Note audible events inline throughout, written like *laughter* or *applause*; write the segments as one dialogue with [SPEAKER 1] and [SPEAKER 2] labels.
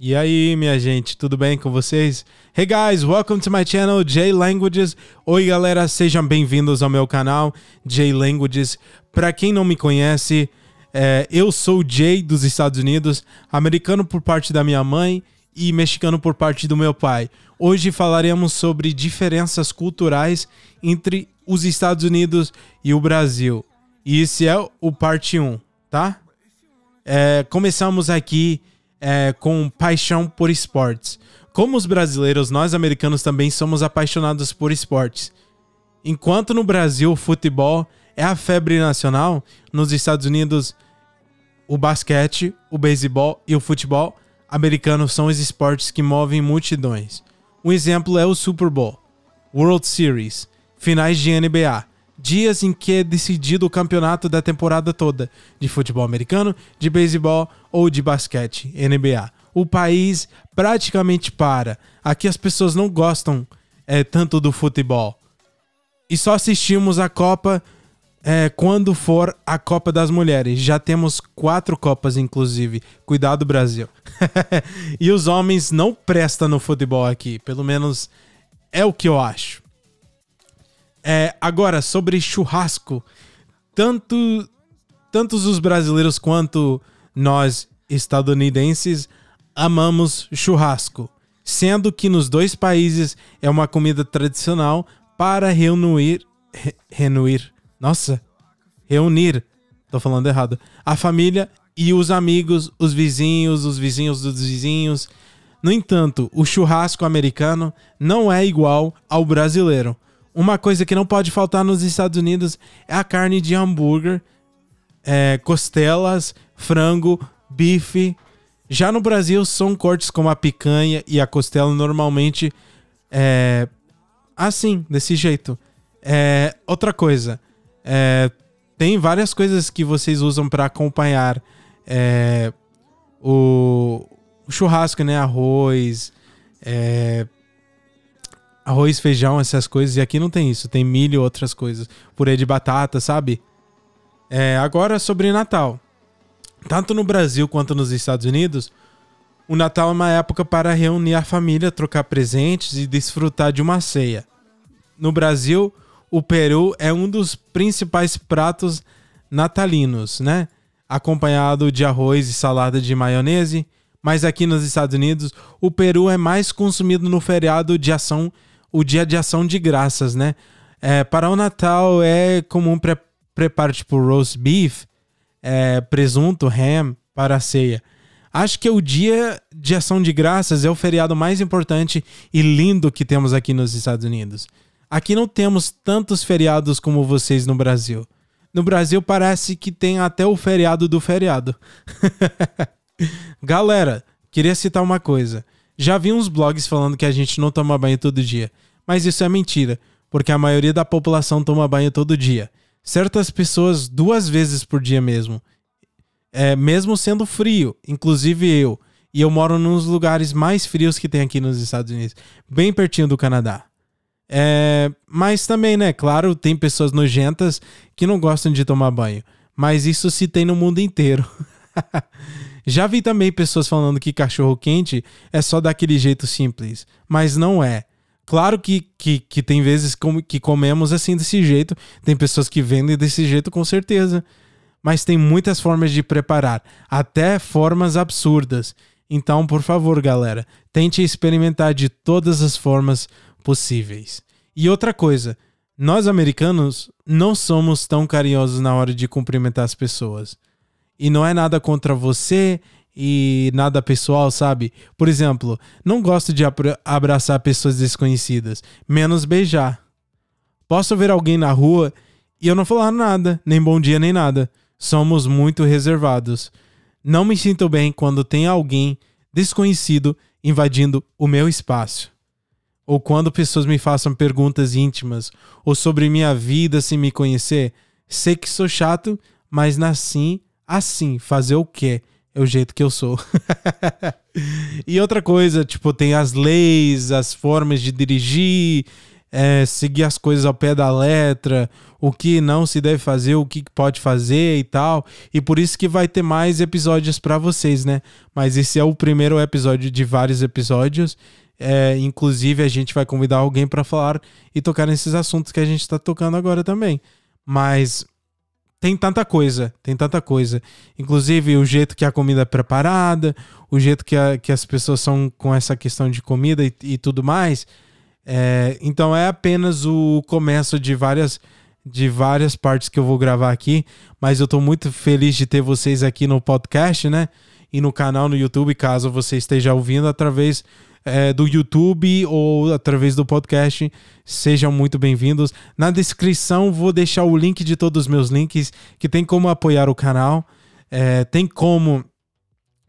[SPEAKER 1] E aí, minha gente, tudo bem com vocês? Hey guys, welcome to my channel J Languages. Oi, galera, sejam bem-vindos ao meu canal J Languages. Para quem não me conhece, é, eu sou Jay dos Estados Unidos, americano por parte da minha mãe e mexicano por parte do meu pai. Hoje falaremos sobre diferenças culturais entre os Estados Unidos e o Brasil. E esse é o parte 1, tá? É, começamos aqui é, com paixão por esportes. Como os brasileiros, nós americanos também somos apaixonados por esportes. Enquanto no Brasil o futebol é a febre nacional, nos Estados Unidos o basquete, o beisebol e o futebol americano são os esportes que movem multidões. Um exemplo é o Super Bowl, World Series, finais de NBA, dias em que é decidido o campeonato da temporada toda de futebol americano, de beisebol ou de basquete, NBA. O país praticamente para. Aqui as pessoas não gostam é, tanto do futebol. E só assistimos a Copa é, quando for a Copa das Mulheres. Já temos quatro Copas, inclusive. Cuidado, Brasil. *laughs* e os homens não prestam no futebol aqui. Pelo menos é o que eu acho. É, agora, sobre churrasco. Tanto, tantos os brasileiros quanto nós estadunidenses amamos churrasco. Sendo que nos dois países é uma comida tradicional para reunir. Re, reunir. Nossa! Reunir. Tô falando errado. A família e os amigos, os vizinhos, os vizinhos dos vizinhos. No entanto, o churrasco americano não é igual ao brasileiro. Uma coisa que não pode faltar nos Estados Unidos é a carne de hambúrguer, é, costelas, frango, bife. Já no Brasil, são cortes como a picanha e a costela normalmente é, assim, desse jeito. É, outra coisa, é, tem várias coisas que vocês usam para acompanhar é, o, o, churrasco, né? Arroz, é, arroz, feijão, essas coisas. E aqui não tem isso. Tem milho outras coisas. Purê de batata, sabe? É, agora sobre Natal. Tanto no Brasil quanto nos Estados Unidos, o Natal é uma época para reunir a família, trocar presentes e desfrutar de uma ceia. No Brasil, o peru é um dos principais pratos natalinos, né? Acompanhado de arroz e salada de maionese. Mas aqui nos Estados Unidos, o peru é mais consumido no feriado de ação o dia de ação de graças, né? É, para o Natal é comum pre preparar tipo roast beef, é, presunto, ham para a ceia. Acho que o dia de ação de graças é o feriado mais importante e lindo que temos aqui nos Estados Unidos. Aqui não temos tantos feriados como vocês no Brasil. No Brasil parece que tem até o feriado do feriado. *laughs* Galera, queria citar uma coisa. Já vi uns blogs falando que a gente não toma banho todo dia, mas isso é mentira, porque a maioria da população toma banho todo dia. Certas pessoas duas vezes por dia mesmo. É, mesmo sendo frio, inclusive eu. E eu moro nos lugares mais frios que tem aqui nos Estados Unidos, bem pertinho do Canadá. É, mas também, né? Claro, tem pessoas nojentas que não gostam de tomar banho. Mas isso se tem no mundo inteiro. *laughs* Já vi também pessoas falando que cachorro quente é só daquele jeito simples, mas não é. Claro que, que, que tem vezes que comemos assim desse jeito, tem pessoas que vendem desse jeito com certeza, mas tem muitas formas de preparar, até formas absurdas. Então, por favor, galera, tente experimentar de todas as formas possíveis. E outra coisa, nós americanos não somos tão carinhosos na hora de cumprimentar as pessoas. E não é nada contra você e nada pessoal, sabe? Por exemplo, não gosto de abraçar pessoas desconhecidas, menos beijar. Posso ver alguém na rua e eu não falar nada, nem bom dia, nem nada. Somos muito reservados. Não me sinto bem quando tem alguém desconhecido invadindo o meu espaço. Ou quando pessoas me façam perguntas íntimas ou sobre minha vida sem me conhecer. Sei que sou chato, mas nasci assim, fazer o quê? É o jeito que eu sou. *laughs* e outra coisa, tipo, tem as leis, as formas de dirigir, é, seguir as coisas ao pé da letra, o que não se deve fazer, o que pode fazer e tal. E por isso que vai ter mais episódios para vocês, né? Mas esse é o primeiro episódio de vários episódios. É, inclusive, a gente vai convidar alguém para falar e tocar nesses assuntos que a gente está tocando agora também. Mas tem tanta coisa, tem tanta coisa. Inclusive, o jeito que a comida é preparada, o jeito que, a, que as pessoas são com essa questão de comida e, e tudo mais. É, então, é apenas o começo de várias de várias partes que eu vou gravar aqui, mas eu estou muito feliz de ter vocês aqui no podcast, né? E no canal no YouTube, caso você esteja ouvindo através é, do YouTube ou através do podcast, sejam muito bem-vindos. Na descrição vou deixar o link de todos os meus links, que tem como apoiar o canal, é, tem como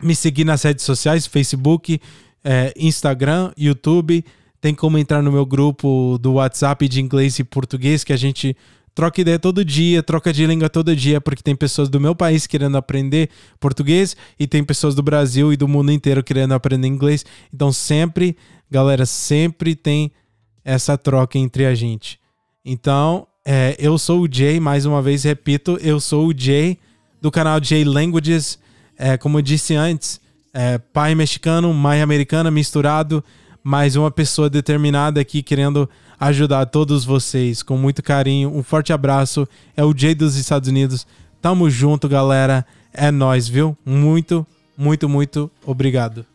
[SPEAKER 1] me seguir nas redes sociais, Facebook, é, Instagram, YouTube, tem como entrar no meu grupo do WhatsApp de inglês e português, que a gente troca ideia todo dia, troca de língua todo dia, porque tem pessoas do meu país querendo aprender português e tem pessoas do Brasil e do mundo inteiro querendo aprender inglês. Então sempre, galera, sempre tem essa troca entre a gente. Então, é, eu sou o Jay, mais uma vez repito, eu sou o Jay do canal Jay Languages. É, como eu disse antes, é, pai mexicano, mãe americana misturado mais uma pessoa determinada aqui querendo ajudar todos vocês com muito carinho. Um forte abraço. É o Jay dos Estados Unidos. Tamo junto, galera. É nós, viu? Muito, muito, muito obrigado.